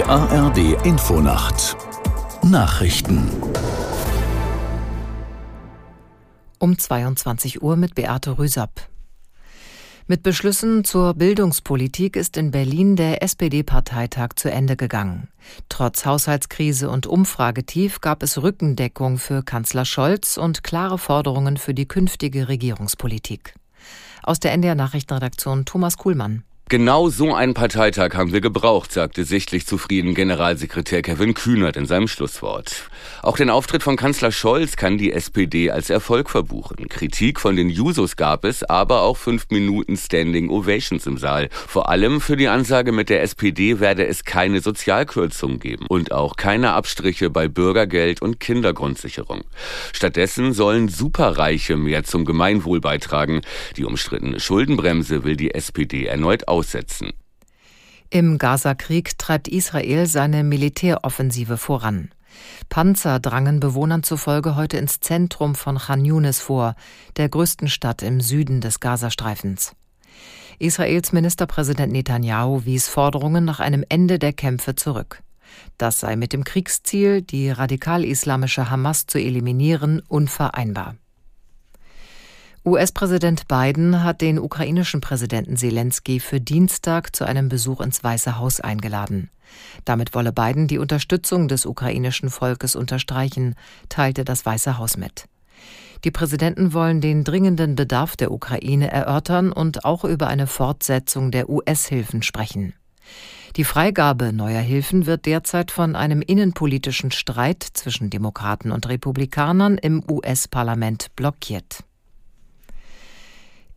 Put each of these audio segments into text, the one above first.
Die ARD Infonacht Nachrichten um 22 Uhr mit Beate Rüsapp. Mit Beschlüssen zur Bildungspolitik ist in Berlin der SPD-Parteitag zu Ende gegangen. Trotz Haushaltskrise und Umfragetief gab es Rückendeckung für Kanzler Scholz und klare Forderungen für die künftige Regierungspolitik. Aus der NDR Nachrichtenredaktion Thomas Kuhlmann. Genau so einen Parteitag haben wir gebraucht, sagte sichtlich zufrieden Generalsekretär Kevin Kühnert in seinem Schlusswort. Auch den Auftritt von Kanzler Scholz kann die SPD als Erfolg verbuchen. Kritik von den Jusos gab es, aber auch fünf Minuten Standing Ovations im Saal. Vor allem für die Ansage mit der SPD werde es keine Sozialkürzungen geben und auch keine Abstriche bei Bürgergeld und Kindergrundsicherung. Stattdessen sollen Superreiche mehr zum Gemeinwohl beitragen. Die umstrittene Schuldenbremse will die SPD erneut aus aussetzen. Im Gaza-Krieg treibt Israel seine Militäroffensive voran. Panzer drangen Bewohnern zufolge heute ins Zentrum von Khan Yunis vor, der größten Stadt im Süden des Gazastreifens. Israels Ministerpräsident Netanyahu wies Forderungen nach einem Ende der Kämpfe zurück. Das sei mit dem Kriegsziel, die radikal-islamische Hamas zu eliminieren, unvereinbar. US-Präsident Biden hat den ukrainischen Präsidenten Zelensky für Dienstag zu einem Besuch ins Weiße Haus eingeladen. Damit wolle Biden die Unterstützung des ukrainischen Volkes unterstreichen, teilte das Weiße Haus mit. Die Präsidenten wollen den dringenden Bedarf der Ukraine erörtern und auch über eine Fortsetzung der US-Hilfen sprechen. Die Freigabe neuer Hilfen wird derzeit von einem innenpolitischen Streit zwischen Demokraten und Republikanern im US-Parlament blockiert.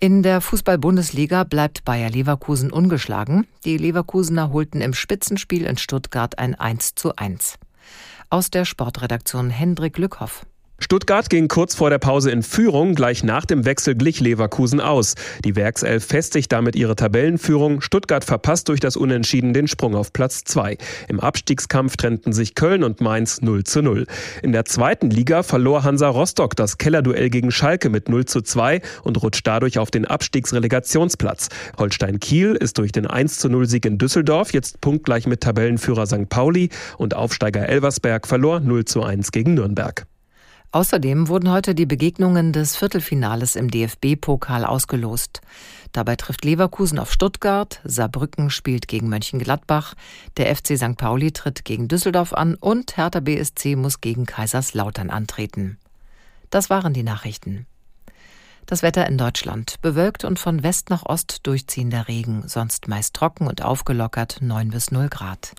In der Fußball-Bundesliga bleibt Bayer Leverkusen ungeschlagen. Die Leverkusener holten im Spitzenspiel in Stuttgart ein 1 zu 1. Aus der Sportredaktion Hendrik Lückhoff. Stuttgart ging kurz vor der Pause in Führung, gleich nach dem Wechsel glich Leverkusen aus. Die Werkself festigt damit ihre Tabellenführung. Stuttgart verpasst durch das Unentschieden den Sprung auf Platz 2. Im Abstiegskampf trennten sich Köln und Mainz 0 zu 0. In der zweiten Liga verlor Hansa Rostock das Kellerduell gegen Schalke mit 0 zu 2 und rutscht dadurch auf den Abstiegsrelegationsplatz. Holstein Kiel ist durch den 1 zu 0 Sieg in Düsseldorf jetzt punktgleich mit Tabellenführer St. Pauli und Aufsteiger Elversberg verlor 0 zu 1 gegen Nürnberg. Außerdem wurden heute die Begegnungen des Viertelfinales im DFB-Pokal ausgelost. Dabei trifft Leverkusen auf Stuttgart, Saarbrücken spielt gegen Mönchengladbach, der FC St. Pauli tritt gegen Düsseldorf an und Hertha BSC muss gegen Kaiserslautern antreten. Das waren die Nachrichten. Das Wetter in Deutschland. Bewölkt und von West nach Ost durchziehender Regen, sonst meist trocken und aufgelockert 9 bis 0 Grad.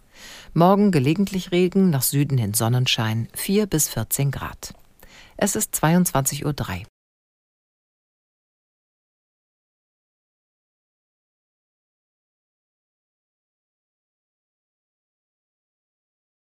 Morgen gelegentlich Regen, nach Süden hin Sonnenschein 4 bis 14 Grad. Es ist 22.03 Uhr.